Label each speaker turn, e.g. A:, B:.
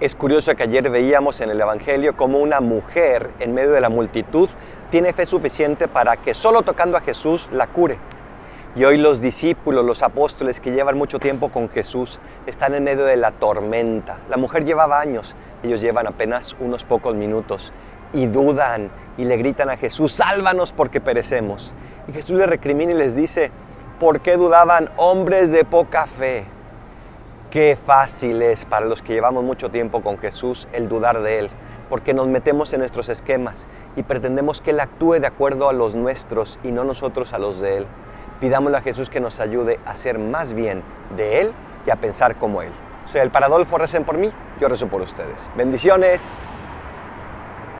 A: Es curioso que ayer veíamos en el Evangelio como una mujer en medio de la multitud tiene fe suficiente para que solo tocando a Jesús la cure. Y hoy los discípulos, los apóstoles que llevan mucho tiempo con Jesús, están en medio de la tormenta. La mujer llevaba años, ellos llevan apenas unos pocos minutos y dudan y le gritan a Jesús, sálvanos porque perecemos. Y Jesús les recrimina y les dice, ¿por qué dudaban hombres de poca fe? Qué fácil es para los que llevamos mucho tiempo con Jesús el dudar de Él, porque nos metemos en nuestros esquemas y pretendemos que Él actúe de acuerdo a los nuestros y no nosotros a los de Él. Pidámosle a Jesús que nos ayude a hacer más bien de Él y a pensar como Él. Soy el Paradolfo, recen por mí, yo rezo por ustedes. Bendiciones.